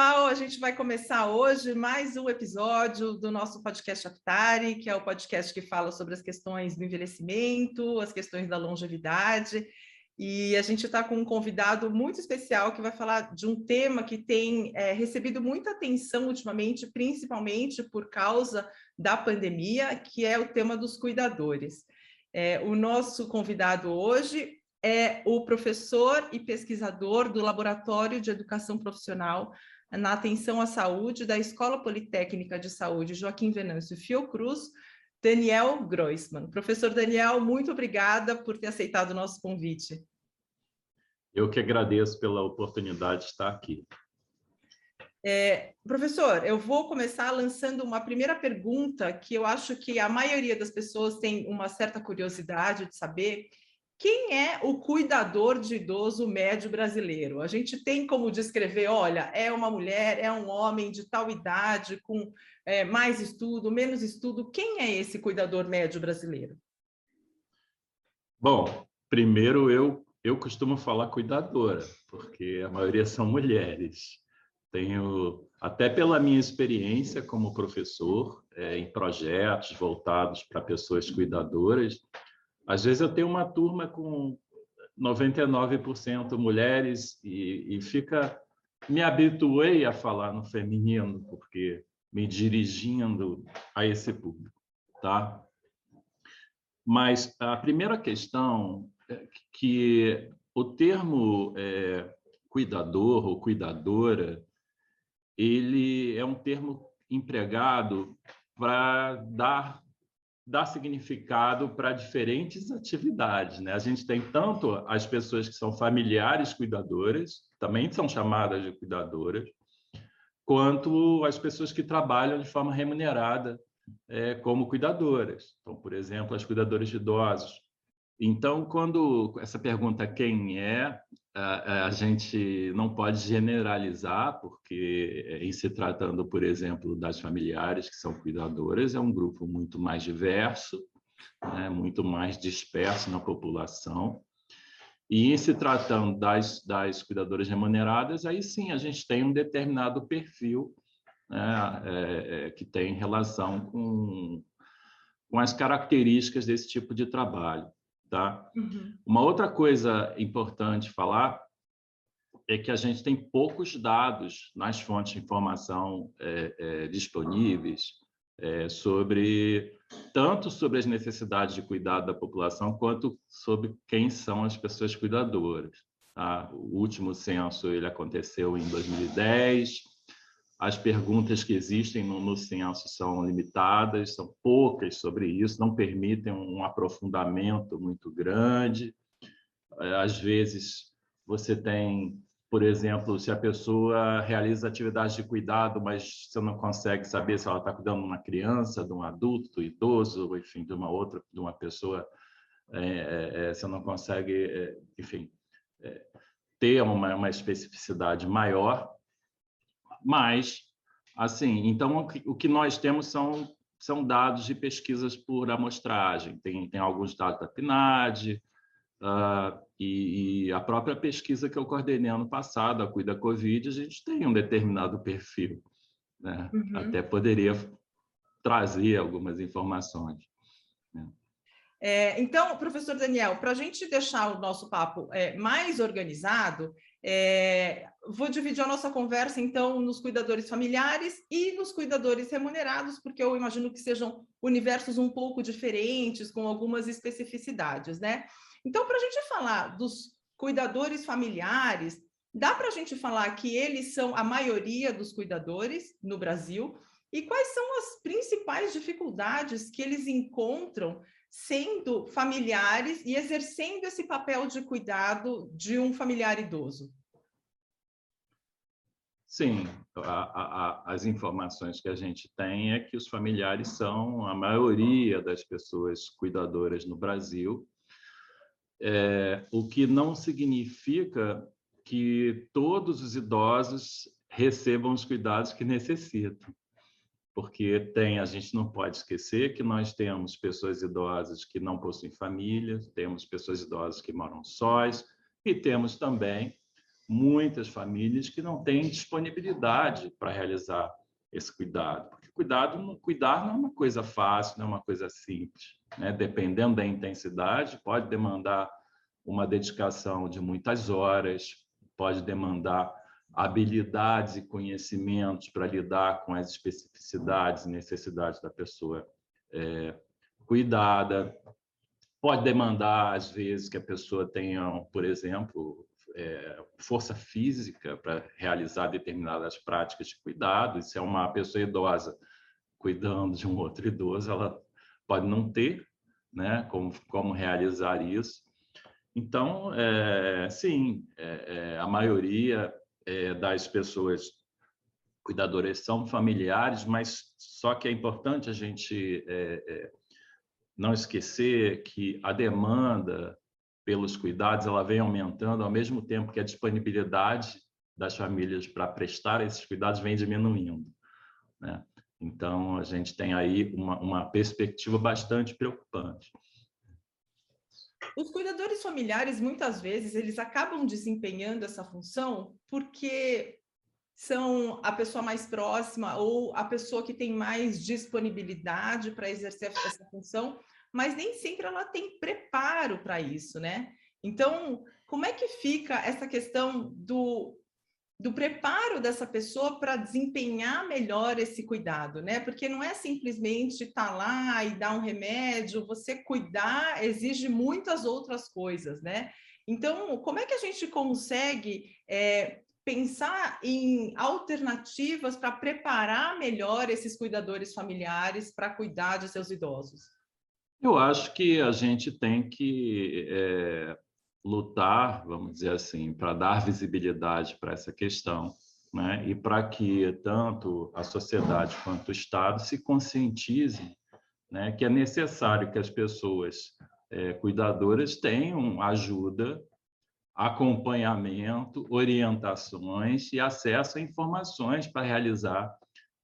pessoal, a gente vai começar hoje mais um episódio do nosso podcast Aptari, que é o podcast que fala sobre as questões do envelhecimento, as questões da longevidade. E a gente está com um convidado muito especial que vai falar de um tema que tem é, recebido muita atenção ultimamente, principalmente por causa da pandemia, que é o tema dos cuidadores. É, o nosso convidado hoje é o professor e pesquisador do Laboratório de Educação Profissional na Atenção à Saúde da Escola Politécnica de Saúde Joaquim Venâncio Fiocruz, Daniel Groisman. Professor Daniel, muito obrigada por ter aceitado o nosso convite. Eu que agradeço pela oportunidade de estar aqui. É, professor, eu vou começar lançando uma primeira pergunta que eu acho que a maioria das pessoas tem uma certa curiosidade de saber, quem é o cuidador de idoso médio brasileiro? A gente tem como descrever, olha, é uma mulher, é um homem de tal idade, com é, mais estudo, menos estudo. Quem é esse cuidador médio brasileiro? Bom, primeiro eu, eu costumo falar cuidadora, porque a maioria são mulheres. Tenho, até pela minha experiência como professor, é, em projetos voltados para pessoas cuidadoras, às vezes eu tenho uma turma com 99% mulheres e, e fica me habituei a falar no feminino porque me dirigindo a esse público, tá? Mas a primeira questão é que o termo é, cuidador ou cuidadora, ele é um termo empregado para dar dar significado para diferentes atividades. Né? A gente tem tanto as pessoas que são familiares cuidadoras, também são chamadas de cuidadoras, quanto as pessoas que trabalham de forma remunerada é, como cuidadoras. Então, por exemplo, as cuidadoras de idosos. Então, quando essa pergunta quem é, a, gente não pode generalizar, porque é, em se tratando, por exemplo, das familiares que são cuidadoras, é um grupo muito mais diverso, né, muito mais disperso na população. E em se tratando das, das cuidadoras remuneradas, aí sim a gente tem um determinado perfil né, é, é, que tem relação com, com as características desse tipo de trabalho. Tá? Uhum. Uma outra coisa importante falar é que a gente tem poucos dados nas fontes de informação é, é, disponíveis é, sobre tanto sobre as necessidades de cuidado da população quanto sobre quem são as pessoas cuidadoras. Tá? O último censo ele aconteceu em 2010 as perguntas que existem no, no são limitadas, são poucas sobre isso, não permitem um aprofundamento muito grande. É, às vezes, você tem, por exemplo, se a pessoa realiza atividades de cuidado, mas você não consegue saber se ela está cuidando de uma criança, de um adulto, do idoso, enfim, de uma outra, de uma pessoa, é, é, é você não consegue, é, enfim, é, ter uma, uma especificidade maior mas, assim, então o que nós temos são, são dados de pesquisas por amostragem. Tem, tem alguns dados da PNAD, Uh, e, e, a própria pesquisa que eu coordenei ano passado, a Cuida Covid, a gente tem um determinado perfil. Né? Uhum. Até poderia trazer algumas informações. Né? É, então, professor Daniel, para a gente deixar o nosso papo é, mais organizado, é, vou dividir a nossa conversa, então, nos cuidadores familiares e nos cuidadores remunerados, porque eu imagino que sejam universos um pouco diferentes, com algumas especificidades, né? Então, para a gente falar dos cuidadores familiares, dá para a gente falar que eles são a maioria dos cuidadores no Brasil, e quais são as principais dificuldades que eles encontram sendo familiares e exercendo esse papel de cuidado de um familiar idoso? Sim, a, a, as informações que a gente tem é que os familiares são a maioria das pessoas cuidadoras no Brasil, é, o que não significa que todos os idosos recebam os cuidados que necessitam porque tem, a gente não pode esquecer que nós temos pessoas idosas que não possuem família, temos pessoas idosas que moram sós e temos também muitas famílias que não têm disponibilidade para realizar esse cuidado. Porque cuidado, cuidar não é uma coisa fácil, não é uma coisa simples. Né? Dependendo da intensidade, pode demandar uma dedicação de muitas horas, pode demandar habilidades e conhecimentos para lidar com as especificidades e necessidades da pessoa é, cuidada. Pode demandar, às vezes, que a pessoa tenha, por exemplo, é, força física para realizar determinadas práticas de cuidado. E se é uma pessoa idosa cuidando de um outro idoso, ela pode não ter né, como, como realizar isso. Então, é, sim, é, é a maioria é, das pessoas cuidadoras são familiares, mas só que é importante a gente é, é, não esquecer que a demanda pelos cuidados ela vem aumentando ao mesmo tempo que a disponibilidade das famílias para prestar esses cuidados vem diminuindo. Né? Então, a gente tem aí uma, uma perspectiva bastante preocupante. Os cuidadores familiares, muitas vezes, eles acabam desempenhando essa função porque são a pessoa mais próxima ou a pessoa que tem mais disponibilidade para exercer essa função, mas nem sempre ela tem preparo para isso, né? Então, como é que fica essa questão do do preparo dessa pessoa para desempenhar melhor esse cuidado, né? Porque não é simplesmente estar tá lá e dar um remédio, você cuidar exige muitas outras coisas, né? Então, como é que a gente consegue é, pensar em alternativas para preparar melhor esses cuidadores familiares para cuidar de seus idosos? Eu acho que a gente tem que é lutar, vamos dizer assim, para dar visibilidade para essa questão, né? e para que tanto a sociedade quanto o Estado se conscientizem né, que é necessário que as pessoas é, cuidadoras tenham ajuda, acompanhamento, orientações e acesso a informações para realizar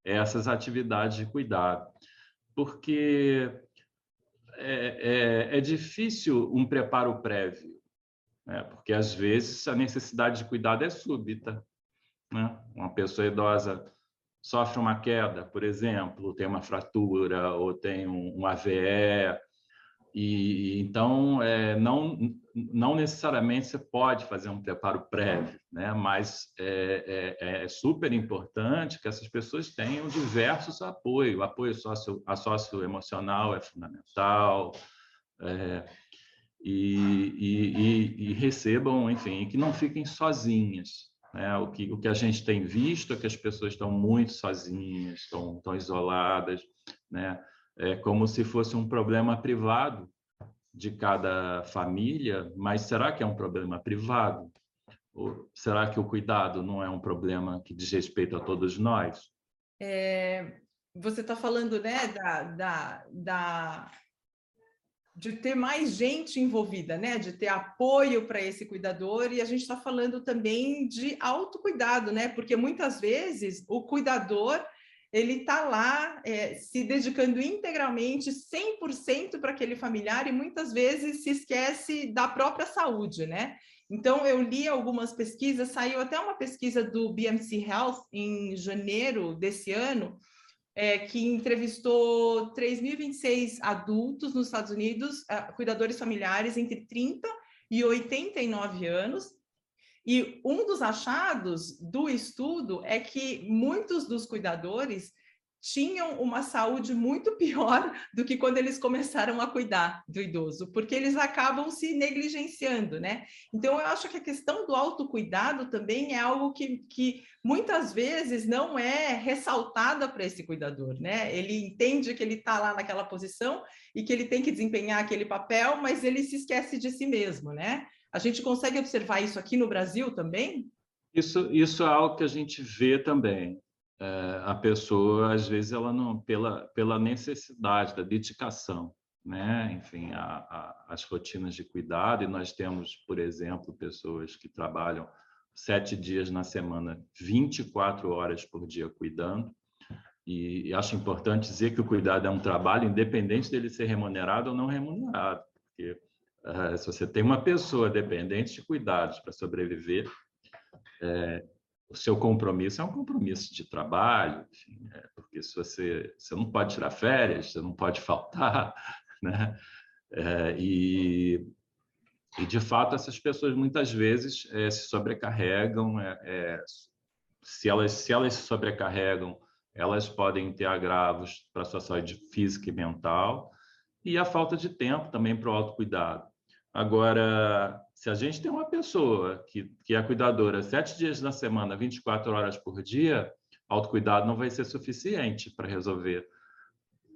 essas atividades de cuidado. Porque é, é, é difícil um preparo prévio né? porque às vezes a necessidade de cuidado é súbita. Né? Uma pessoa idosa sofre uma queda, por exemplo, tem uma fratura ou tem um, AVE, e então é, não não necessariamente você pode fazer um preparo prévio, né? Mas é, é, é super importante que essas pessoas tenham diversos apoios. O apoio sócio, a socioemocional é fundamental. É, e, e, e, recebam, enfim, que não fiquem sozinhas. Né? O, que, o que a gente tem visto é que as pessoas estão muito sozinhas, estão, estão isoladas, né? é como se fosse um problema privado de cada família, mas será que é um problema privado? Ou será que o cuidado não é um problema que diz respeito a todos nós? É, você está falando né, da, da, da de ter mais gente envolvida, né? De ter apoio para esse cuidador, e a gente está falando também de autocuidado, né? Porque muitas vezes o cuidador ele está lá é, se dedicando integralmente, 100% para aquele familiar, e muitas vezes se esquece da própria saúde, né? Então, eu li algumas pesquisas, saiu até uma pesquisa do BMC Health em janeiro desse ano, é, que entrevistou 3.026 adultos nos Estados Unidos, uh, cuidadores familiares entre 30 e 89 anos. E um dos achados do estudo é que muitos dos cuidadores tinham uma saúde muito pior do que quando eles começaram a cuidar do idoso, porque eles acabam se negligenciando, né? Então, eu acho que a questão do autocuidado também é algo que, que muitas vezes não é ressaltada para esse cuidador, né? Ele entende que ele está lá naquela posição e que ele tem que desempenhar aquele papel, mas ele se esquece de si mesmo, né? A gente consegue observar isso aqui no Brasil também? Isso, isso é algo que a gente vê também a pessoa às vezes ela não pela pela necessidade da dedicação né? Enfim a, a, as rotinas de cuidado e nós temos por exemplo pessoas que trabalham sete dias na semana 24 horas por dia cuidando. E, e acho importante dizer que o cuidado é um trabalho independente dele ser remunerado ou não remunerado porque uh, se você tem uma pessoa dependente de cuidados para sobreviver é, o seu compromisso é um compromisso de trabalho, enfim, é, porque se você, você não pode tirar férias, você não pode faltar, né? É, e, e, de fato, essas pessoas muitas vezes é, se sobrecarregam, é, é, se, elas, se elas se sobrecarregam, elas podem ter agravos para a sua saúde física e mental, e a falta de tempo também para o autocuidado. Agora, se a gente tem uma pessoa que, que é cuidadora sete dias na semana, 24 horas por dia, autocuidado não vai ser suficiente para resolver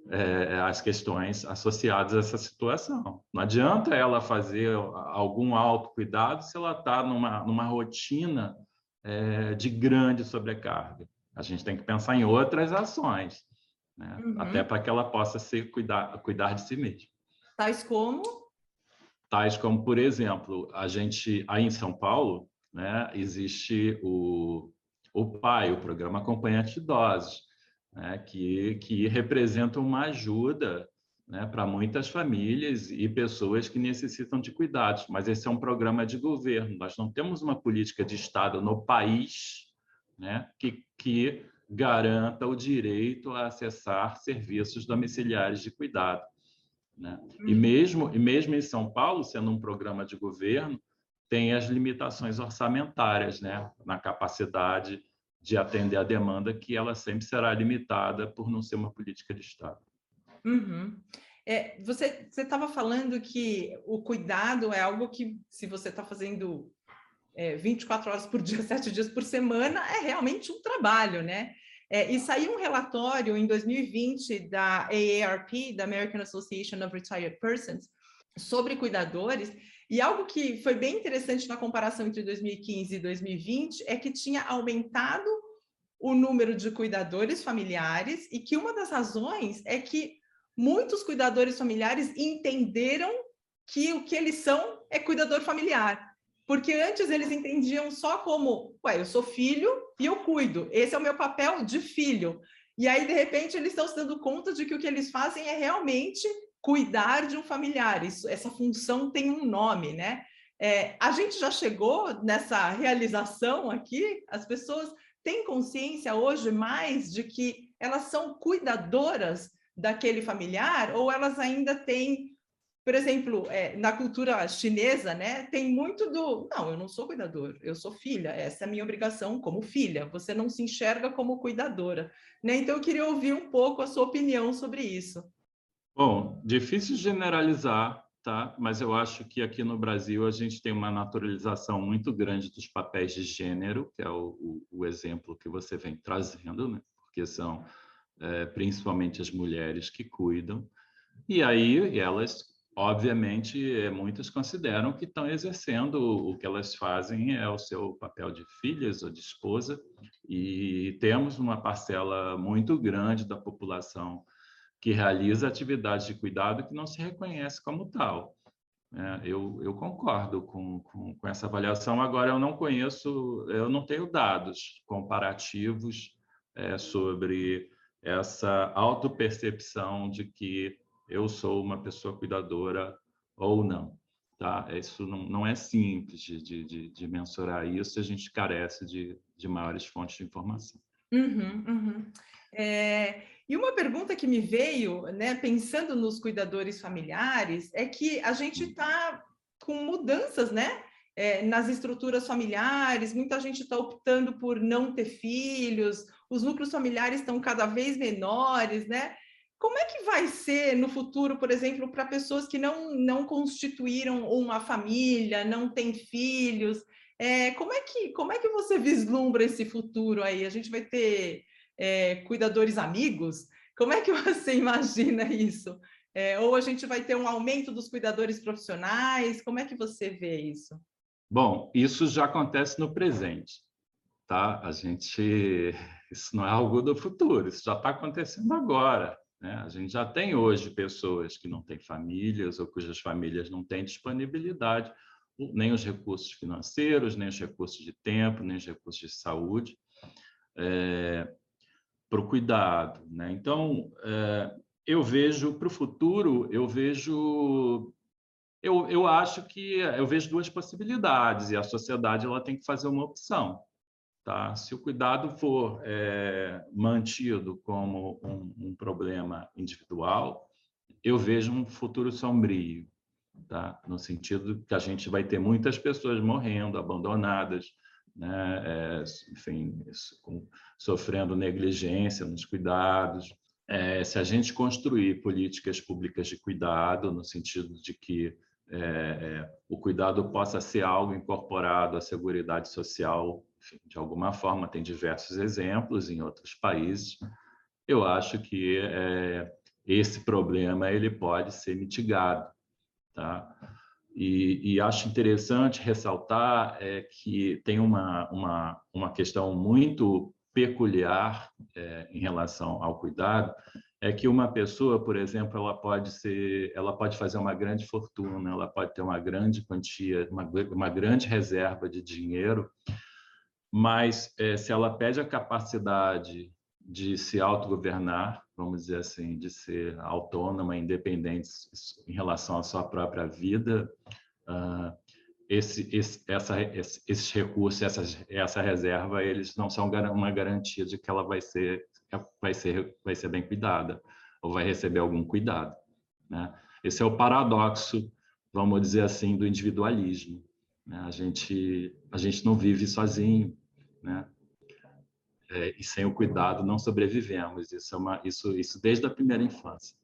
é, as questões associadas a essa situação. Não adianta ela fazer algum autocuidado se ela está numa, numa rotina é, de grande sobrecarga. A gente tem que pensar em outras ações, né? uhum. até para que ela possa se cuidar, cuidar de si mesma. Tais como? Tais como, por exemplo, a gente aí em São Paulo, né, existe o, o PAI, o Programa Acompanhante de Idosos, né, que, que representa uma ajuda né, para muitas famílias e pessoas que necessitam de cuidados. Mas esse é um programa de governo, nós não temos uma política de Estado no país né, que, que garanta o direito a acessar serviços domiciliares de cuidado. Né? E, uhum. mesmo, e mesmo em São Paulo, sendo um programa de governo, tem as limitações orçamentárias né? na capacidade de atender a demanda, que ela sempre será limitada por não ser uma política de Estado. Uhum. É, você estava falando que o cuidado é algo que, se você está fazendo é, 24 horas por dia, 7 dias por semana, é realmente um trabalho, né? É, e saiu um relatório em 2020 da AARP, da American Association of Retired Persons, sobre cuidadores, e algo que foi bem interessante na comparação entre 2015 e 2020 é que tinha aumentado o número de cuidadores familiares e que uma das razões é que muitos cuidadores familiares entenderam que o que eles são é cuidador familiar. Porque antes eles entendiam só como, ué, eu sou filho e eu cuido, esse é o meu papel de filho. E aí, de repente, eles estão se dando conta de que o que eles fazem é realmente cuidar de um familiar. Isso, essa função tem um nome, né? É, a gente já chegou nessa realização aqui? As pessoas têm consciência hoje mais de que elas são cuidadoras daquele familiar ou elas ainda têm por exemplo, é, na cultura chinesa, né, tem muito do, não, eu não sou cuidador, eu sou filha, essa é a minha obrigação como filha, você não se enxerga como cuidadora, né? Então eu queria ouvir um pouco a sua opinião sobre isso. Bom, difícil generalizar, tá? Mas eu acho que aqui no Brasil a gente tem uma naturalização muito grande dos papéis de gênero, que é o, o, o exemplo que você vem trazendo, né? Porque são é, principalmente as mulheres que cuidam, e aí elas Obviamente, eh, muitos consideram que estão exercendo o que elas fazem é o seu papel de filhas ou de esposa, e temos uma parcela muito grande da população que realiza atividades de cuidado que não se reconhece como tal. É, eu, eu, concordo com, com, com, essa avaliação. Agora, eu não conheço, eu não tenho dados comparativos é, sobre essa autopercepção de que eu sou uma pessoa cuidadora ou não. Tá? Isso não, não é simples de, de, de, mensurar isso, a gente carece de, de maiores fontes de informação. Uhum, uhum. É, e uma pergunta que me veio, né, pensando nos cuidadores familiares, é que a gente está com mudanças, né? É, nas estruturas familiares, muita gente está optando por não ter filhos, os núcleos familiares estão cada vez menores, né? Como é que vai ser no futuro, por exemplo, para pessoas que não, não constituíram uma família, não têm filhos? É, como, é que, como é que você vislumbra esse futuro aí? A gente vai ter é, cuidadores amigos? Como é que você imagina isso? É, ou a gente vai ter um aumento dos cuidadores profissionais? Como é que você vê isso? Bom, isso já acontece no presente, tá? A gente, isso não é algo do futuro, isso já está acontecendo agora. Né? A gente já tem hoje pessoas que não têm famílias ou cujas famílias não têm disponibilidade, nem os recursos financeiros, nem os recursos de tempo, nem os recursos de saúde é, para o cuidado. Né? Então, é, eu vejo para o futuro, eu vejo eu, eu acho que eu vejo duas possibilidades e a sociedade ela tem que fazer uma opção. Tá? Se o cuidado for é, mantido como um, um, problema individual, eu vejo um futuro sombrio, tá? no sentido que a gente vai ter muitas pessoas morrendo, abandonadas, né? É, enfim, com, sofrendo negligência nos cuidados. É, se a gente construir políticas públicas de cuidado, no sentido de que é, é, o cuidado possa ser algo incorporado à Seguridade Social, enfim, de alguma forma, tem diversos exemplos em outros países. Eu acho que é, esse problema ele pode ser mitigado. Tá? E, e acho interessante ressaltar é, que tem uma, uma, uma questão muito peculiar é, em relação ao cuidado, é que uma pessoa, por exemplo, ela pode ser, ela pode fazer uma grande fortuna, ela pode ter uma grande quantia, uma, uma grande reserva de dinheiro, mas é, se ela perde a capacidade de se autogovernar, vamos dizer assim, de ser autônoma, independente em relação à sua própria vida, uh, esse, esse, essa, esse, esses recursos, essa reserva, eles não são uma garantia de que ela vai ser vai ser, vai ser bem cuidada, ou vai receber algum cuidado. Né? Esse é o paradoxo, vamos dizer assim, do individualismo. Né? A, gente, a gente não vive sozinho, né? É, e sem o cuidado não sobrevivemos. Isso, é uma, isso, isso desde a primeira infância.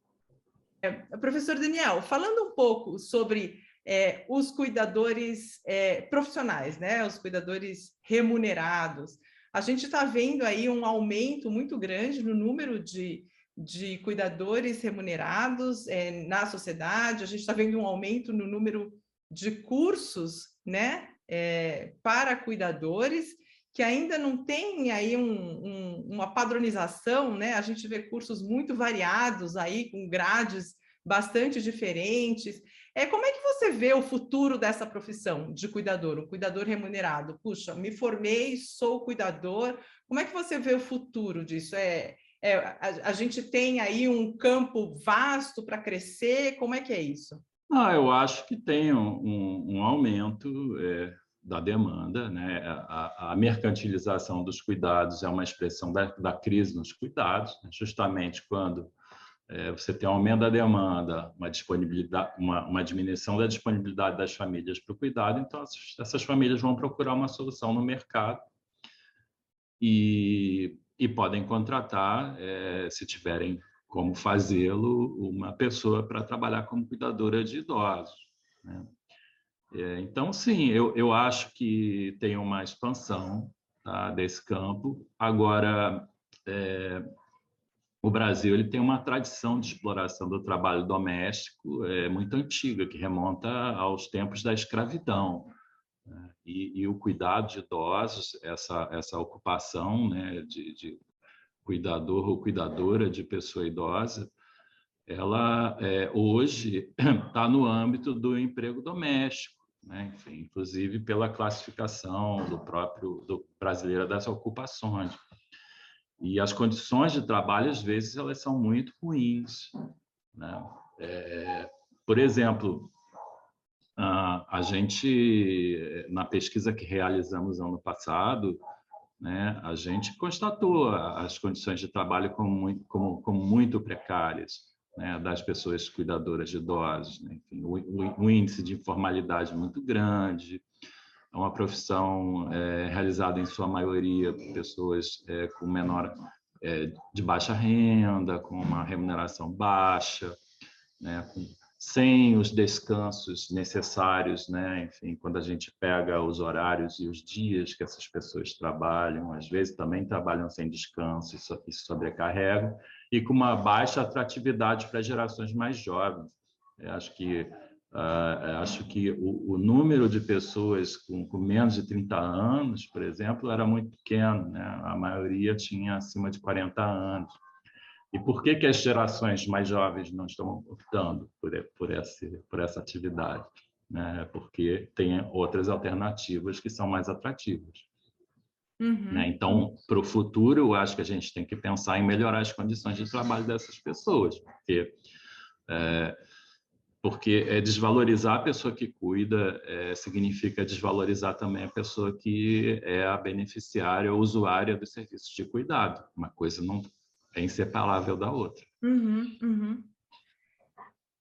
É, professor Daniel, falando um pouco sobre é, os cuidadores é, profissionais, né? os cuidadores remunerados, a gente está vendo aí um aumento muito grande no número de, de cuidadores remunerados é, na sociedade, a gente está vendo um aumento no número de cursos né, é, para cuidadores, que ainda não tem aí um, um, uma padronização, né? A gente vê cursos muito variados aí, com grades bastante diferentes. É, como é que você vê o futuro dessa profissão de cuidador, um cuidador remunerado? Puxa, me formei, sou cuidador. Como é que você vê o futuro disso? É, é a, a, gente tem aí um campo vasto para crescer? Como é que é isso? Ah, eu acho que tem um, um aumento é, da demanda, né? A, a, mercantilização dos cuidados é uma expressão da, da crise nos cuidados, né? justamente quando é, você tem um aumento da demanda, uma disponibilidade, uma, uma diminuição da disponibilidade das famílias para o cuidado, então essas, essas, famílias vão procurar uma solução no mercado e, e podem contratar, é, se tiverem como fazê-lo, uma pessoa para trabalhar como cuidadora de idosos. Né? É, então, sim, eu, eu acho que tem uma expansão tá, desse campo. Agora, é, o Brasil ele tem uma tradição de exploração do trabalho doméstico é, muito antiga, que remonta aos tempos da escravidão. Né? E, e, o cuidado de idosos, essa, essa ocupação né, de, de cuidador ou cuidadora de pessoa idosa, ela é, hoje está no âmbito do emprego doméstico, né? Enfim, inclusive pela classificação do próprio do brasileira das ocupações. E as condições de trabalho, às vezes, elas são muito ruins. Né? É, por exemplo, a gente, na pesquisa que realizamos ano passado, né, a gente constatou as condições de trabalho como muito, como, como muito precárias né, das pessoas cuidadoras de idosos. Né? Enfim, o, o, índice de informalidade muito grande, é uma profissão é, realizada em sua maioria por pessoas é, com menor é, de baixa renda, com uma remuneração baixa, né, com, sem os descansos necessários, né? Enfim, quando a gente pega os horários e os dias que essas pessoas trabalham, às vezes também trabalham sem descanso so, e sobrecarregam, e com uma baixa atratividade para gerações mais jovens. Eu acho que Uh, acho que o, o, número de pessoas com, com, menos de 30 anos, por exemplo, era muito pequeno, né? a maioria tinha acima de 40 anos. E por que, que as gerações mais jovens não estão optando por, por, esse, por essa atividade? Né? Porque tem outras alternativas que são mais atrativas. Uhum. Né? Então, para o futuro, eu acho que a gente tem que pensar em melhorar as condições de trabalho dessas pessoas, porque é, porque é desvalorizar a pessoa que cuida é, significa desvalorizar também a pessoa que é a beneficiária ou usuária dos serviços de cuidado. Uma coisa não é inseparável da outra. Uhum, uhum.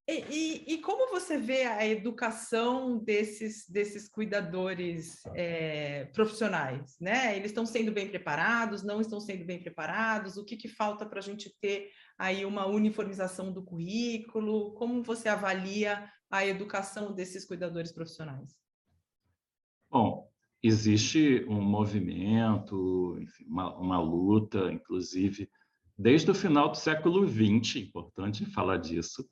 E, e, e, como você vê a educação desses, desses cuidadores é, profissionais? Né? Eles estão sendo bem preparados, não estão sendo bem preparados? O que, que falta para a gente ter aí uma uniformização do currículo? Como você avalia a educação desses cuidadores profissionais? Bom, existe um movimento, enfim, uma, uma luta, inclusive, desde o final do século XX, importante falar disso,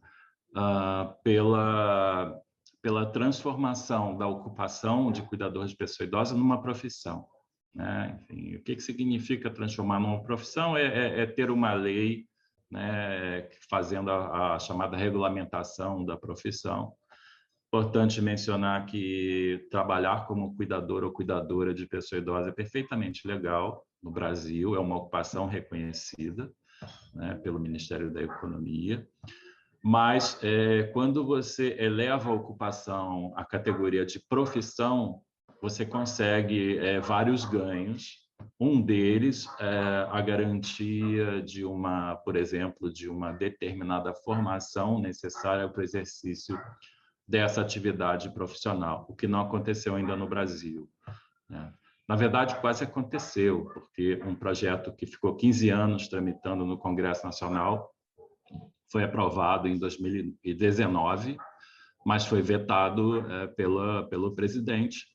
uh, pela, pela transformação da ocupação de cuidador de pessoa idosa numa profissão. Né? Enfim, o que, que significa transformar numa profissão? É, é, é ter uma lei né, fazendo a, a, chamada regulamentação da profissão. Importante mencionar que trabalhar como cuidador ou cuidadora de pessoa idosa é perfeitamente legal no Brasil, é uma ocupação reconhecida né, pelo Ministério da Economia. Mas é, quando você eleva a ocupação à categoria de profissão, você consegue é, vários ganhos. Um deles é a garantia de uma, por exemplo, de uma determinada formação necessária para o exercício dessa atividade profissional, o que não aconteceu ainda no Brasil. Né? Na verdade, quase aconteceu, porque um projeto que ficou 15 anos tramitando no Congresso Nacional foi aprovado em 2019, mas foi vetado é, pela, pelo presidente,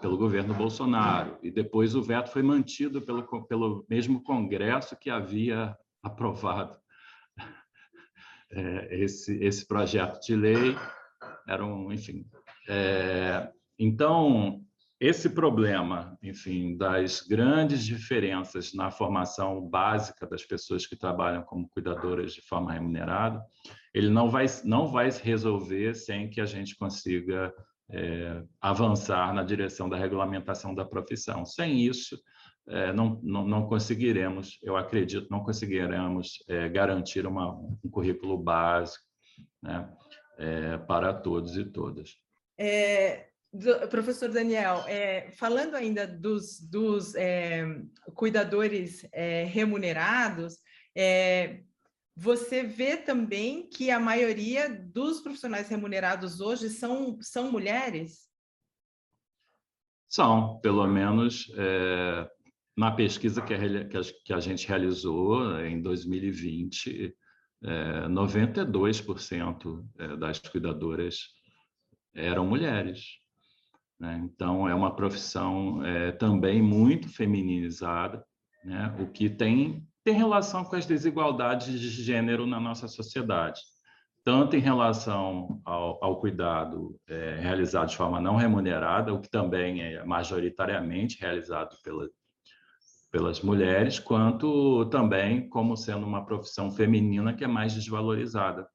pelo governo Bolsonaro. E depois o veto foi mantido pelo, pelo mesmo Congresso que havia aprovado é, esse, esse projeto de lei. Era um, enfim. É, então, esse problema, enfim, das grandes diferenças na formação básica das pessoas que trabalham como cuidadoras de forma remunerada, ele não vai, não vai se resolver sem que a gente consiga é, avançar na direção da regulamentação da profissão. Sem isso, é, não, não, não, conseguiremos, eu acredito, não conseguiremos é, garantir uma, um currículo básico né, é, para todos e todas. É, do, professor Daniel, é, falando ainda dos, dos é, cuidadores é, remunerados, é, você vê também que a maioria dos profissionais remunerados hoje são, são mulheres? São, pelo menos é, na pesquisa que a, que a, gente realizou em 2020, 92% é, das cuidadoras eram mulheres. Né? Então, é uma profissão é, também muito feminizada, né? o que tem, tem relação com as desigualdades de gênero na nossa sociedade, tanto em relação ao, ao cuidado é, realizado de forma não remunerada, o que também é majoritariamente realizado pela, pelas mulheres, quanto também como sendo uma profissão feminina que é mais desvalorizada.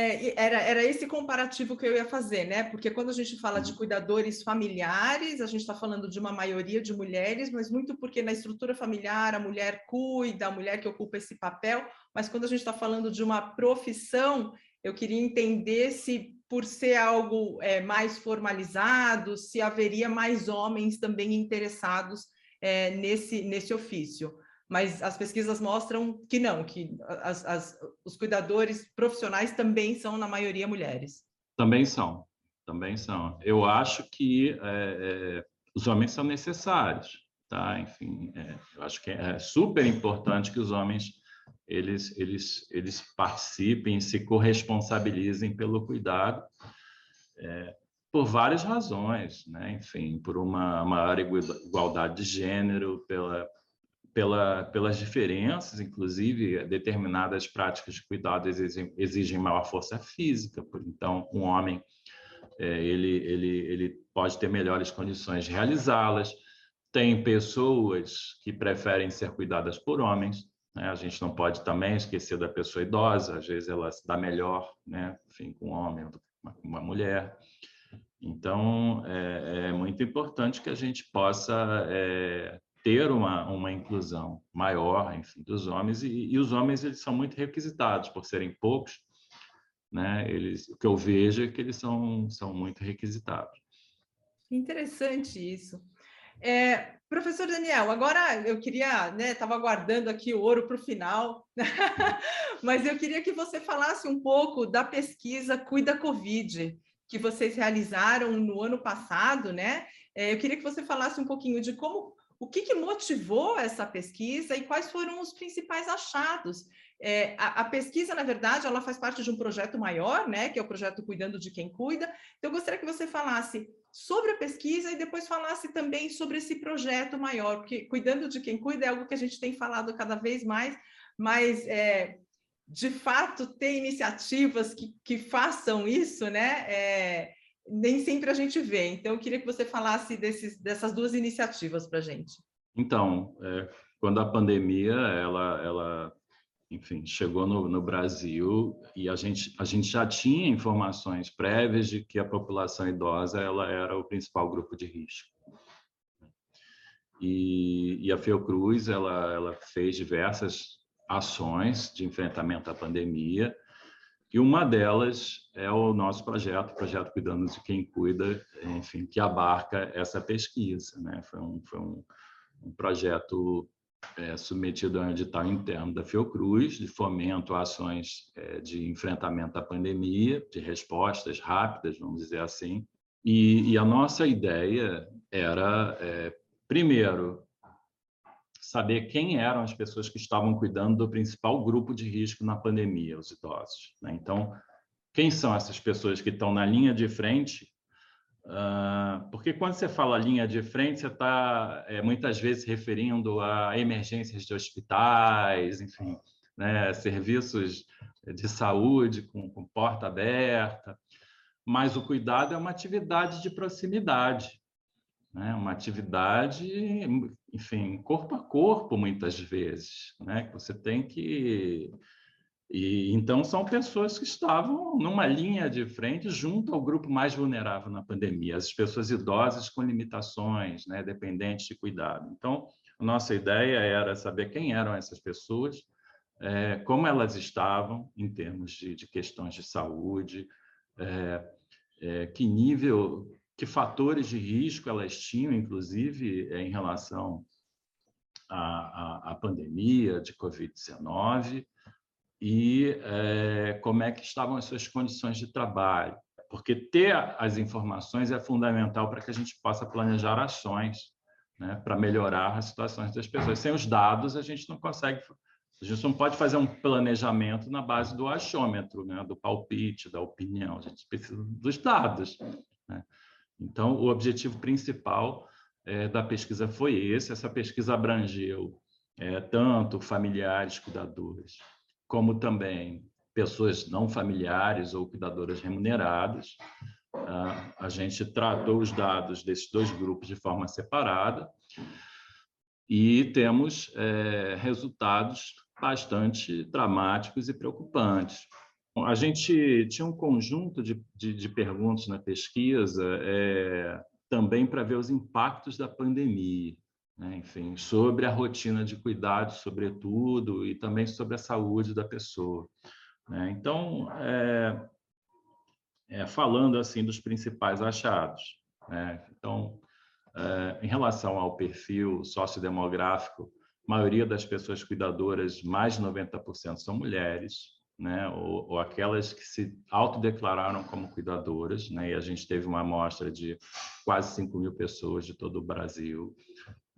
É, era, era esse comparativo que eu ia fazer, né? Porque quando a gente fala de uhum. cuidadores familiares, a gente está falando de uma maioria de mulheres, mas muito porque na estrutura familiar a mulher cuida, a mulher que ocupa esse papel, mas quando a gente está falando de uma profissão, eu queria entender se, por ser algo é, mais formalizado, se haveria mais homens também interessados é, nesse, nesse ofício mas as pesquisas mostram que não, que as, as, os cuidadores profissionais também são, na maioria, mulheres. Também são, também são. Eu acho que é, é, os homens são necessários, tá? Enfim, é, eu acho que é super importante que os homens eles, eles, eles participem, se corresponsabilizem pelo cuidado, é, por várias razões, né? Enfim, por uma maior igualdade de gênero, pela pela, pelas diferenças, inclusive, determinadas práticas de cuidado exigem, exigem maior força física. Então, um homem é, ele, ele, ele pode ter melhores condições de realizá-las. Tem pessoas que preferem ser cuidadas por homens. Né? A gente não pode também esquecer da pessoa idosa. Às vezes ela se dá melhor, né? Enfim, com um homem ou com uma mulher. Então, é, é, muito importante que a gente possa é, ter uma, uma inclusão maior, enfim, dos homens, e, e, os homens eles são muito requisitados por serem poucos, né, eles, o que eu vejo é que eles são, são muito requisitados. Interessante isso. É, professor Daniel, agora eu queria, né, estava aguardando aqui o ouro para o final, mas eu queria que você falasse um pouco da pesquisa Cuida Covid, que vocês realizaram no ano passado, né? É, eu queria que você falasse um pouquinho de como, o que, que motivou essa pesquisa e quais foram os principais achados. É, a, a, pesquisa, na verdade, ela faz parte de um projeto maior, né? Que é o projeto Cuidando de Quem Cuida. Então, eu gostaria que você falasse sobre a pesquisa e depois falasse também sobre esse projeto maior, porque cuidando de quem cuida é algo que a gente tem falado cada vez mais, mas é, de fato ter iniciativas que, que façam isso, né? É, nem sempre a gente vê. Então, eu queria que você falasse desses, dessas duas iniciativas para a gente. Então, é, quando a pandemia ela, ela enfim, chegou no, no, Brasil e a gente, a gente já tinha informações prévias de que a população idosa ela era o principal grupo de risco. E, e a Fiocruz ela, ela fez diversas ações de enfrentamento à pandemia e uma delas é o nosso projeto, o projeto Cuidando de Quem Cuida, enfim, que abarca essa pesquisa. Né? Foi um, foi um, um projeto é, submetido a um edital interno da Fiocruz, de fomento a ações é, de enfrentamento à pandemia, de respostas rápidas, vamos dizer assim. E, e a nossa ideia era, é, primeiro, saber quem eram as pessoas que estavam cuidando do principal grupo de risco na pandemia, os idosos. Né? Então, quem são essas pessoas que estão na linha de frente Uh, porque quando você fala linha de frente, você está é, muitas vezes referindo a emergências de hospitais, enfim, né, serviços de saúde com, com, porta aberta. Mas o cuidado é uma atividade de proximidade, né, uma atividade, enfim, corpo a corpo, muitas vezes, né, que você tem que e então são pessoas que estavam numa linha de frente junto ao grupo mais vulnerável na pandemia, as pessoas idosas com limitações, né, dependentes de cuidado. Então, nossa ideia era saber quem eram essas pessoas, é, como elas estavam em termos de, de questões de saúde, é, é, que nível, que fatores de risco elas tinham, inclusive em relação à, à, à pandemia de Covid-19 e é, como é que estavam as suas condições de trabalho. Porque ter as informações é fundamental para que a gente possa planejar ações né, para melhorar as situações das pessoas. Sem os dados, a gente não consegue, a gente não pode fazer um planejamento na base do achômetro, né, do palpite, da opinião. A gente precisa dos dados. Né? Então, o objetivo principal é, da pesquisa foi esse. Essa pesquisa abrangeu é, tanto familiares, cuidadores, como também pessoas não familiares ou cuidadoras remuneradas. Ah, a gente tratou os dados desses dois grupos de forma separada e temos é, resultados bastante dramáticos e preocupantes. A gente tinha um conjunto de, de, de perguntas na pesquisa é, também para ver os impactos da pandemia né? enfim, sobre a rotina de cuidados, sobretudo, e também sobre a saúde da pessoa. Né? Então, é, é, falando assim dos principais achados, né? então, é, em relação ao perfil sociodemográfico, a maioria das pessoas cuidadoras, mais de 90% são mulheres, né, ou, ou, aquelas que se autodeclararam como cuidadoras, né, e a gente teve uma amostra de quase 5 mil pessoas de todo o Brasil,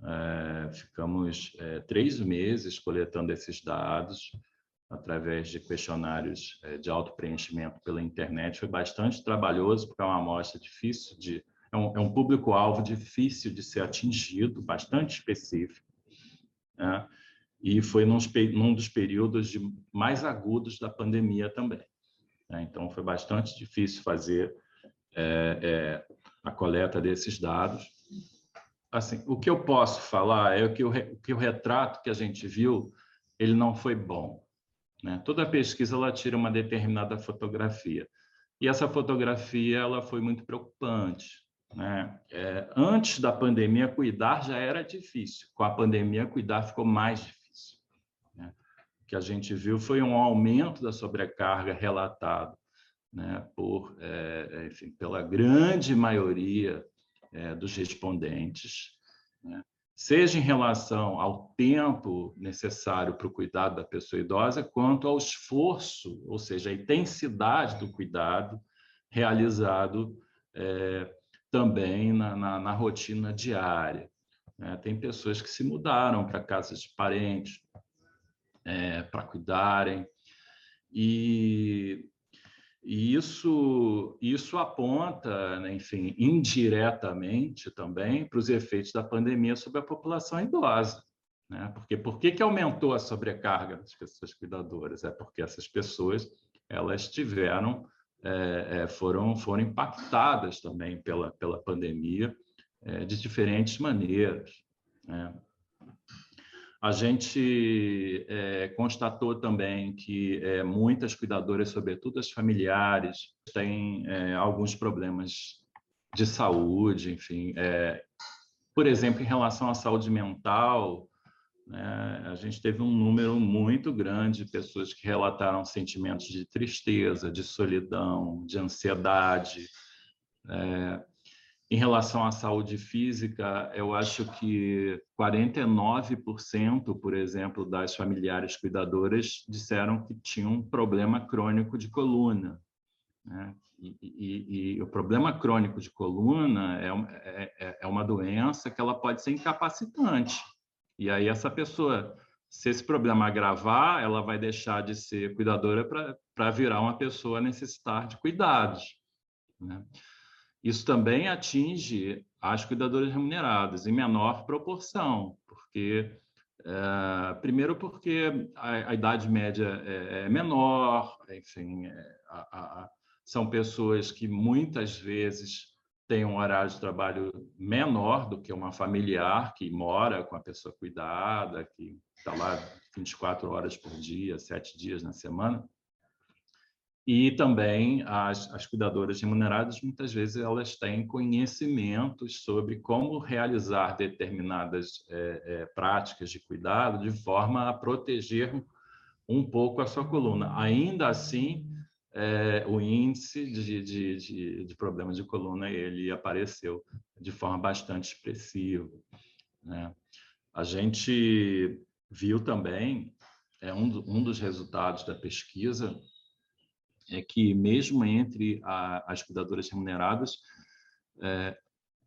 é, ficamos é, três meses coletando esses dados através de questionários é, de autopreenchimento pela internet. Foi bastante trabalhoso, porque é uma amostra difícil de... É um, é um público-alvo difícil de ser atingido, bastante específico. Né? E foi num, dos períodos de, mais agudos da pandemia também. Né? Então, foi bastante difícil fazer é, é, a coleta desses dados assim, o que eu posso falar é que o, que o retrato que a gente viu, ele não foi bom. Né? Toda pesquisa ela tira uma determinada fotografia e essa fotografia ela foi muito preocupante. Né? É, antes da pandemia, cuidar já era difícil. Com a pandemia, cuidar ficou mais difícil. Que a gente viu foi um aumento da sobrecarga relatado né, por, é, enfim, pela grande maioria é, dos respondentes, né, seja em relação ao tempo necessário para o cuidado da pessoa idosa, quanto ao esforço, ou seja, a intensidade do cuidado realizado é, também na, na, na, rotina diária. Né? Tem pessoas que se mudaram para casas de parentes é, para cuidarem, e e isso, isso aponta, né, enfim, indiretamente também para os efeitos da pandemia sobre a população idosa. Né? Porque por que, que aumentou a sobrecarga das pessoas cuidadoras? É porque essas pessoas elas tiveram, é, é, foram, foram impactadas também pela, pela pandemia é, de diferentes maneiras. Né? A gente é, constatou também que é, muitas cuidadoras, sobretudo as familiares, têm é, alguns problemas de saúde, enfim. É, por exemplo, em relação à saúde mental, né, a gente teve um número muito grande de pessoas que relataram sentimentos de tristeza, de solidão, de ansiedade. É, em relação à saúde física, eu acho que 49%, por exemplo, das familiares cuidadoras disseram que tinham um problema crônico de coluna. Né? E, e, e, o problema crônico de coluna é, é, é, é uma doença que ela pode ser incapacitante. E aí essa pessoa, se esse problema agravar, ela vai deixar de ser cuidadora para virar uma pessoa necessitar de cuidados. Né? Isso também atinge as cuidadoras remuneradas em menor proporção, porque é, primeiro porque a, a, idade média é, é menor, enfim, é, a, a, são pessoas que muitas vezes têm um horário de trabalho menor do que uma familiar que mora com a pessoa cuidada, que está lá 24 horas por dia, sete dias na semana. E também as, as cuidadoras remuneradas, muitas vezes, elas têm conhecimentos sobre como realizar determinadas é, é, práticas de cuidado de forma a proteger um pouco a sua coluna. Ainda assim, é, o índice de, de, de, de, problemas de coluna ele apareceu de forma bastante expressiva. Né? A gente viu também, é um, um dos resultados da pesquisa, é que mesmo entre a, as cuidadoras remuneradas, é,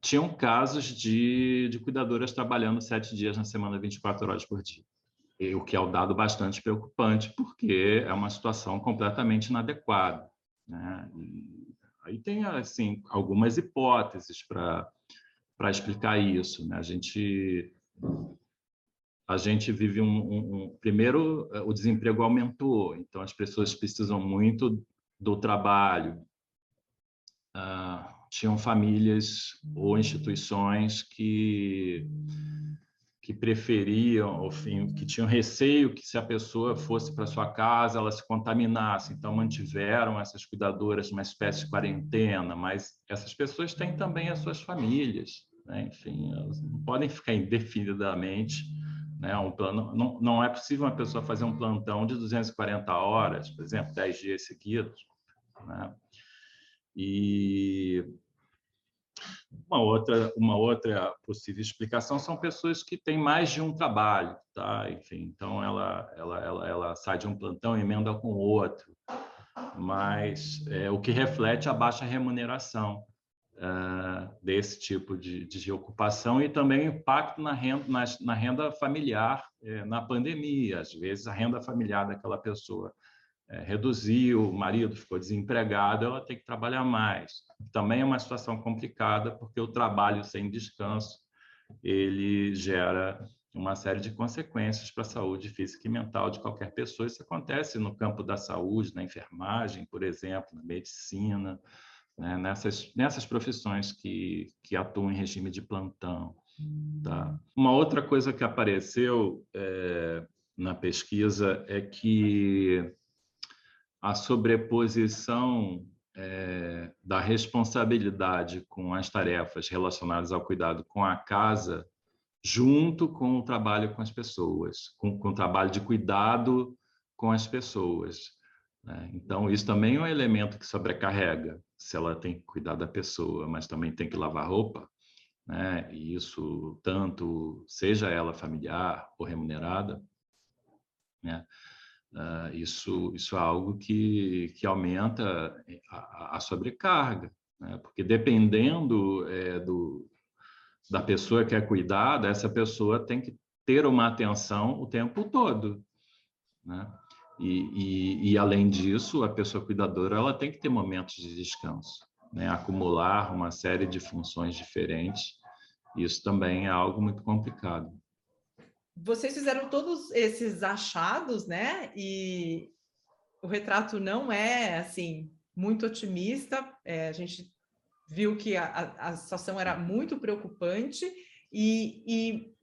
tinham casos de, de cuidadoras trabalhando sete dias na semana, 24 horas por dia. E, o que é um dado bastante preocupante, porque é uma situação completamente inadequada. Né? aí tem assim algumas hipóteses para explicar isso. Né? A gente a gente vive um, um, um, primeiro o desemprego aumentou, então as pessoas precisam muito do trabalho, uh, tinham famílias ou instituições que que preferiam, enfim, que tinham receio que se a pessoa fosse para sua casa ela se contaminasse, então mantiveram essas cuidadoras uma espécie de quarentena, mas essas pessoas têm também as suas famílias, né? enfim, elas não podem ficar indefinidamente né? Um plano, não, não é possível uma pessoa fazer um plantão de 240 horas, por exemplo, 10 dias seguidos. Né? E uma outra, uma outra possível explicação são pessoas que têm mais de um trabalho, tá? Enfim, então ela, ela, ela, ela sai de um plantão e emenda com outro, mas é, o que reflete a baixa remuneração uh, desse tipo de, de ocupação e também o impacto na renda, na, na renda familiar é, na pandemia. Às vezes a renda familiar daquela pessoa é, reduziu, o marido ficou desempregado, ela tem que trabalhar mais. Também é uma situação complicada, porque o trabalho sem descanso ele gera uma série de consequências para a saúde física e mental de qualquer pessoa. Isso acontece no campo da saúde, na enfermagem, por exemplo, na medicina, né? nessas, nessas profissões que, que atuam em regime de plantão. Tá? Uma outra coisa que apareceu é, na pesquisa é que a sobreposição é, da responsabilidade com as tarefas relacionadas ao cuidado com a casa, junto com o trabalho com as pessoas, com, com o trabalho de cuidado com as pessoas. Né? Então, isso também é um elemento que sobrecarrega, se ela tem que cuidar da pessoa, mas também tem que lavar roupa, né? e isso tanto, seja ela familiar ou remunerada, né? Uh, isso, isso é algo que, que aumenta a, a sobrecarga, né? porque dependendo é, do, da pessoa que é cuidada, essa pessoa tem que ter uma atenção o tempo todo. Né? E, e, e, além disso, a pessoa cuidadora ela tem que ter momentos de descanso, né? acumular uma série de funções diferentes. Isso também é algo muito complicado. Vocês fizeram todos esses achados, né? E o retrato não é assim muito otimista. É, a gente viu que a, a situação era muito preocupante e,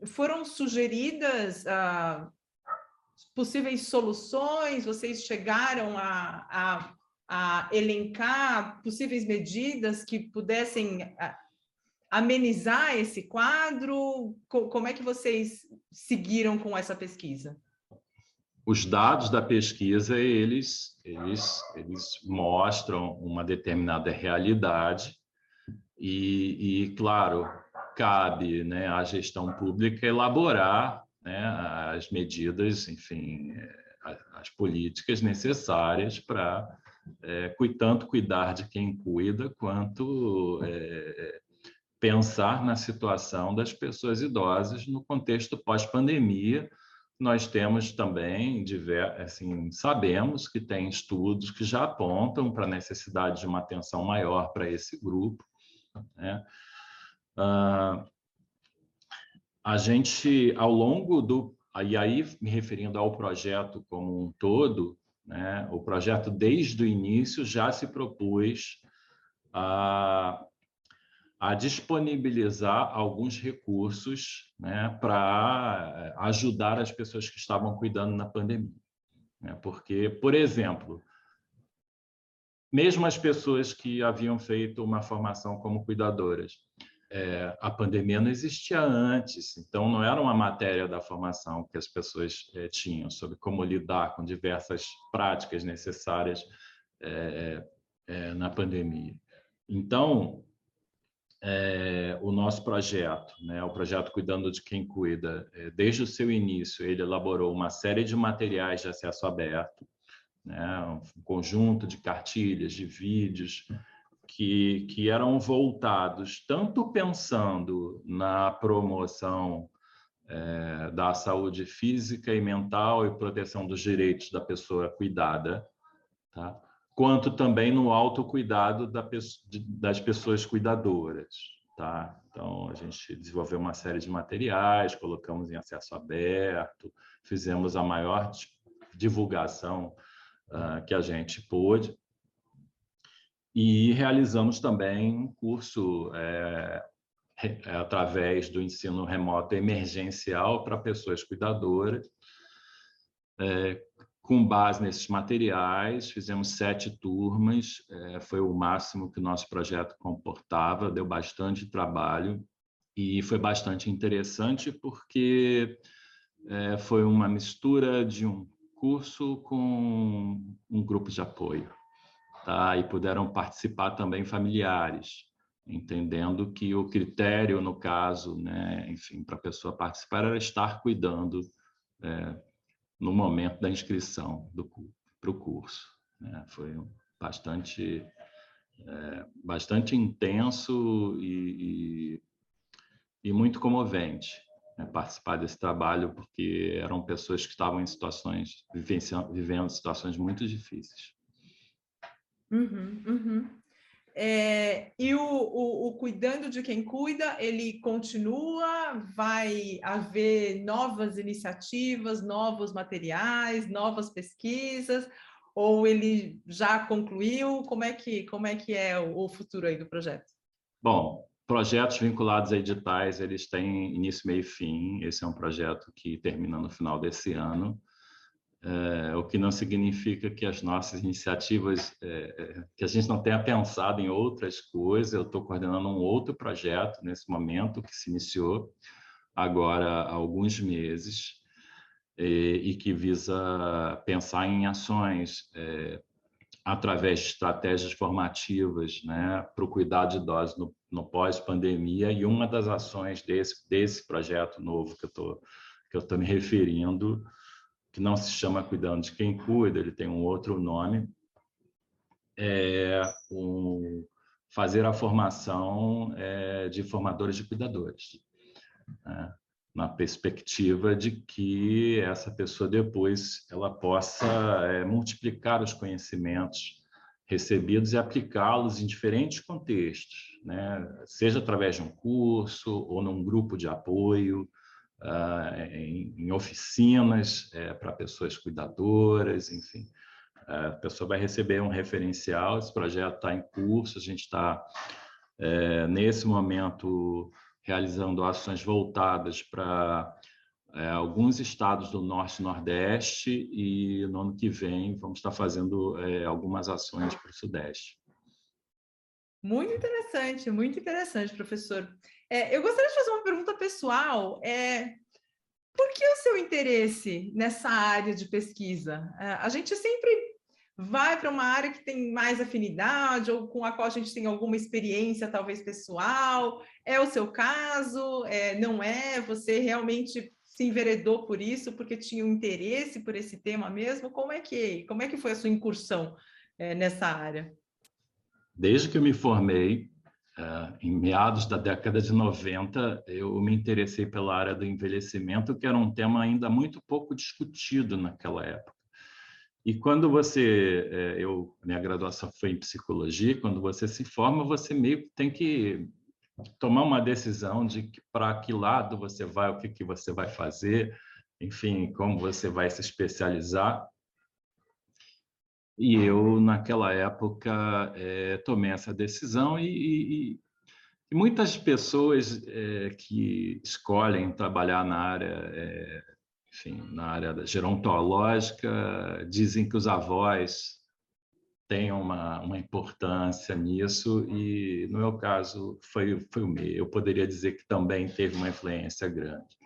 e foram sugeridas ah, possíveis soluções, vocês chegaram a, a, a elencar possíveis medidas que pudessem ah, amenizar esse quadro? Como é que vocês seguiram com essa pesquisa? Os dados da pesquisa, eles, eles, eles mostram uma determinada realidade e, e claro, cabe né, à gestão pública elaborar né, as medidas, enfim, é, as políticas necessárias para é, tanto cuidar de quem cuida quanto é, pensar na situação das pessoas idosas no contexto pós-pandemia. Nós temos também, assim, sabemos que tem estudos que já apontam para a necessidade de uma atenção maior para esse grupo. Né? Ah, a gente, ao longo do. E aí, me referindo ao projeto como um todo, né, o projeto, desde o início, já se propôs a, a disponibilizar alguns recursos né, para ajudar as pessoas que estavam cuidando na pandemia. Né? Porque, por exemplo, mesmo as pessoas que haviam feito uma formação como cuidadoras, é, a pandemia não existia antes, então não era uma matéria da formação que as pessoas é, tinham sobre como lidar com diversas práticas necessárias é na pandemia. Então, é, o nosso projeto, né, o projeto Cuidando de Quem Cuida, é, desde o seu início, ele elaborou uma série de materiais de acesso aberto, né, um conjunto de cartilhas, de vídeos, que, que eram voltados tanto pensando na promoção é, da saúde física e mental e proteção dos direitos da pessoa cuidada, tá? Quanto também no autocuidado da, das pessoas cuidadoras. Tá? Então, a gente desenvolveu uma série de materiais, colocamos em acesso aberto, fizemos a maior divulgação uh, que a gente pôde. E realizamos também um curso é, é, através do ensino remoto emergencial para pessoas cuidadoras. É, com base nesses materiais, fizemos sete turmas, é, foi o máximo que o nosso projeto comportava, deu bastante trabalho e foi bastante interessante porque é, foi uma mistura de um curso com um grupo de apoio tá? e puderam participar também familiares, entendendo que o critério, no caso, né, enfim, para a pessoa participar era estar cuidando é, no momento da inscrição para o curso. Né? Foi bastante, é, bastante intenso e, e, e muito comovente né, participar desse trabalho, porque eram pessoas que estavam em situações, vivendo situações muito difíceis. Uhum, uhum. É, e o, o, o, cuidando de quem cuida, ele continua? Vai haver novas iniciativas, novos materiais, novas pesquisas? Ou ele já concluiu? Como é que, como é, que é o, futuro aí do projeto? Bom, projetos vinculados a editais, eles têm início, meio e fim. Esse é um projeto que termina no final desse ano é, o que não significa que as nossas iniciativas, é, que a gente não tenha pensado em outras coisas. Eu estou coordenando um outro projeto nesse momento que se iniciou agora há alguns meses e, e que visa pensar em ações é, através de estratégias formativas né, para o cuidado de idosos no, no pós-pandemia, e uma das ações desse, desse projeto novo que eu estou que eu estou me referindo, que não se chama Cuidando de Quem Cuida, ele tem um outro nome, é um, fazer a formação é, de formadores de cuidadores. Né? na perspectiva de que essa pessoa depois ela possa é, multiplicar os conhecimentos recebidos e aplicá-los em diferentes contextos, né? seja através de um curso ou num grupo de apoio, em, em, oficinas é, para pessoas cuidadoras, enfim. A pessoa vai receber um referencial, esse projeto está em curso, a gente está, é, nesse momento, realizando ações voltadas para é, alguns estados do Norte e Nordeste e no ano que vem vamos estar fazendo é, algumas ações para o Sudeste. Muito interessante, muito interessante, professor. É, eu gostaria de fazer uma pergunta pessoal. É, por que o seu interesse nessa área de pesquisa? É, a gente sempre vai para uma área que tem mais afinidade ou com a qual a gente tem alguma experiência, talvez pessoal. É o seu caso? É, não é? Você realmente se enveredou por isso porque tinha um interesse por esse tema mesmo? Como é que como é que foi a sua incursão é, nessa área? Desde que eu me formei, Uh, em meados da década de 90, eu me interessei pela área do envelhecimento, que era um tema ainda muito pouco discutido naquela época. E quando você, é, eu, minha graduação foi em psicologia, quando você se forma, você meio que tem que tomar uma decisão de para que lado você vai, o que, que você vai fazer, enfim, como você vai se especializar. E eu, naquela época, é, tomei essa decisão e, e, e muitas pessoas é, que escolhem trabalhar na área é, enfim, na área gerontológica, dizem que os avós têm uma, uma importância nisso, e no meu caso foi, foi o meu. Eu poderia dizer que também teve uma influência grande.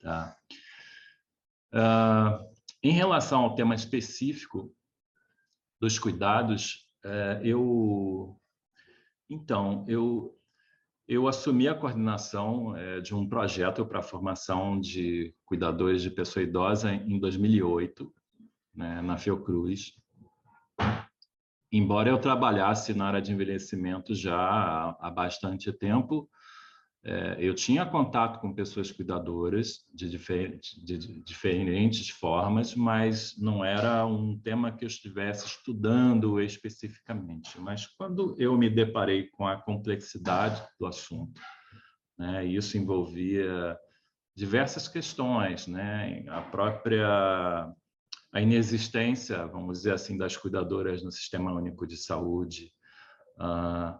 Tá? Uh, em relação ao tema específico dos cuidados, uh, eu. Então, eu, eu assumi a coordenação é, de um projeto para a formação de cuidadores de pessoa idosa em 2008, né, na Fiocruz. Embora eu trabalhasse na área de envelhecimento já há, bastante tempo, é, eu tinha contato com pessoas cuidadoras de, de, diferentes formas, mas não era um tema que eu estivesse estudando especificamente. Mas quando eu me deparei com a complexidade do assunto, né, isso envolvia diversas questões, né, a própria a inexistência, vamos dizer assim, das cuidadoras no Sistema Único de Saúde,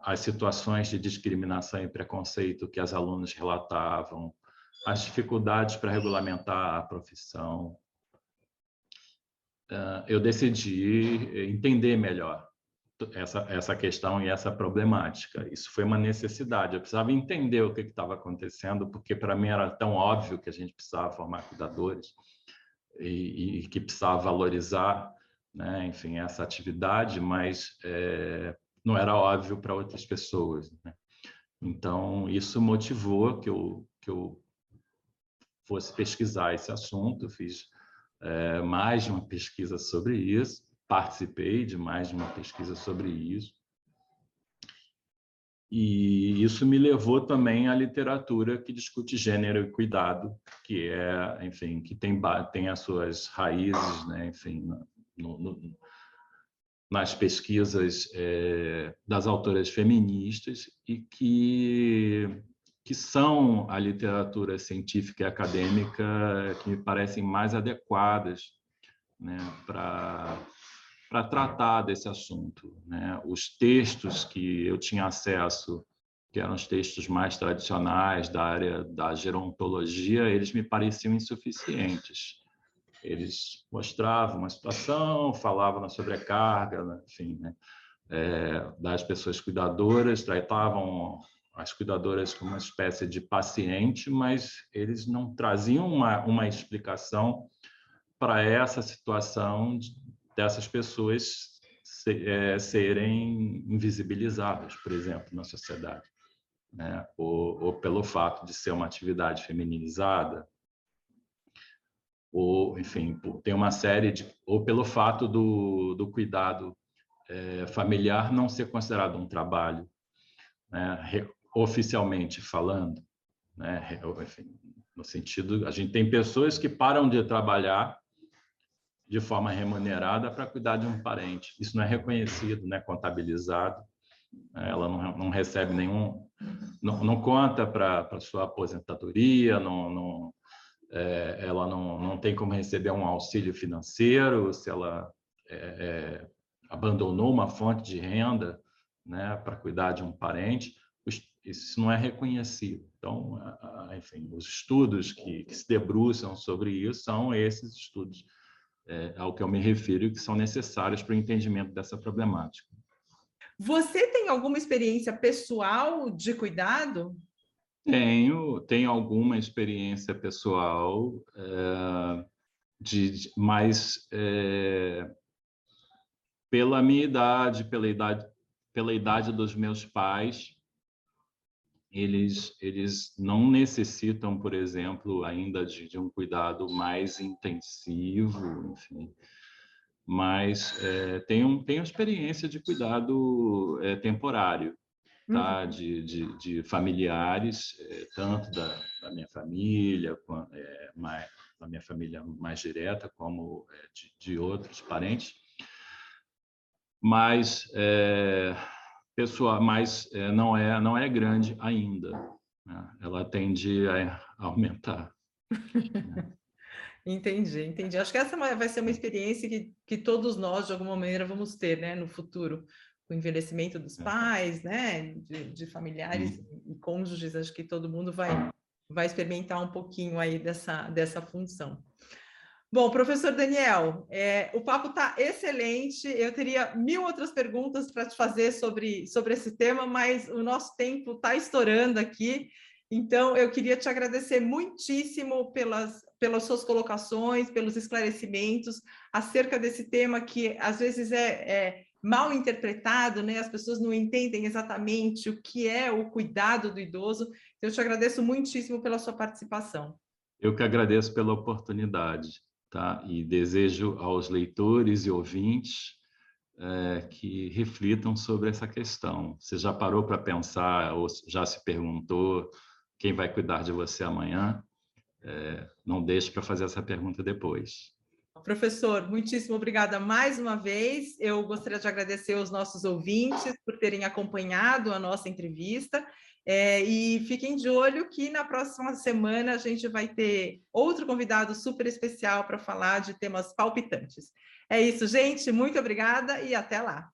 as situações de discriminação e preconceito que as alunas relatavam, as dificuldades para regulamentar a profissão. Uh, eu decidi entender melhor essa, essa questão e essa problemática. Isso foi uma necessidade. Eu precisava entender o que estava acontecendo, porque para mim era tão óbvio que a gente precisava formar cuidadores e, e que precisava valorizar, né, enfim, essa atividade, mas é, não era óbvio para outras pessoas. Né? Então, isso motivou que eu, que eu fosse pesquisar esse assunto, eu fiz é, mais de uma pesquisa sobre isso, participei de mais de uma pesquisa sobre isso, e isso me levou também à literatura que discute gênero e cuidado, que é, enfim, que tem, tem as suas raízes, né, enfim, no, no, nas pesquisas é, das autoras feministas e que, que são a literatura científica e acadêmica que me parecem mais adequadas né, para tratar desse assunto. Né? Os textos que eu tinha acesso, que eram os textos mais tradicionais da área da gerontologia, eles me pareciam insuficientes eles mostravam uma situação, falavam na sobrecarga, né, enfim, né, é, das pessoas cuidadoras, tratavam as cuidadoras como uma espécie de paciente, mas eles não traziam uma, uma explicação para essa situação dessas pessoas é, serem invisibilizadas, por exemplo, na sociedade. Né? Ou, ou, pelo fato de ser uma atividade feminilizada, ou, enfim, tem uma série de. ou pelo fato do, do cuidado é, familiar não ser considerado um trabalho, né? oficialmente falando. Né? Enfim, no sentido, a gente tem pessoas que param de trabalhar de forma remunerada para cuidar de um parente. Isso não é reconhecido, não é contabilizado. Ela não, não recebe nenhum, não, não conta para sua aposentadoria, não, não é, ela não, não tem como receber um auxílio financeiro se ela é, é, abandonou uma fonte de renda né, para cuidar de um parente. Isso não é reconhecido. Então, enfim, os estudos que, que se debruçam sobre isso são esses estudos é, ao que eu me refiro, que são necessários para o entendimento dessa problemática. Você tem alguma experiência pessoal de cuidado? Tenho, tenho alguma experiência pessoal, é, de, mas é, pela minha idade, pela idade, pela idade dos meus pais, eles, eles não necessitam, por exemplo, ainda de, de um cuidado mais intensivo, enfim, mas é, tem uma experiência de cuidado é, temporário, tá? Uhum. De, de, de, familiares, é, tanto da, da, minha família, é, mais, da minha família mais direta, como é, de, de outros parentes. Mas é, pessoa, mas é, não é não é grande ainda. Né? Ela tende a aumentar. né? Entendi, entendi. Acho que essa é vai ser uma experiência que, que todos nós, de alguma maneira, vamos ter né, no futuro. O envelhecimento dos pais, né, de, de familiares hum. e cônjuges, acho que todo mundo vai, vai experimentar um pouquinho aí dessa, dessa função. Bom, professor Daniel, é, o papo está excelente. Eu teria mil outras perguntas para te fazer sobre, sobre esse tema, mas o nosso tempo está estourando aqui. Então, eu queria te agradecer muitíssimo pelas, pelas suas colocações, pelos esclarecimentos acerca desse tema que às vezes é, é mal interpretado, né? As pessoas não entendem exatamente o que é o cuidado do idoso. Então, eu te agradeço muitíssimo pela sua participação. Eu que agradeço pela oportunidade tá? e desejo aos leitores e ouvintes é, que reflitam sobre essa questão. Você já parou para pensar ou já se perguntou quem vai cuidar de você amanhã? É, não deixe para fazer essa pergunta depois. Professor, muitíssimo obrigada mais uma vez. Eu gostaria de agradecer aos nossos ouvintes por terem acompanhado a nossa entrevista é, e fiquem de olho que na próxima semana a gente vai ter outro convidado super especial para falar de temas palpitantes. É isso, gente. Muito obrigada e até lá.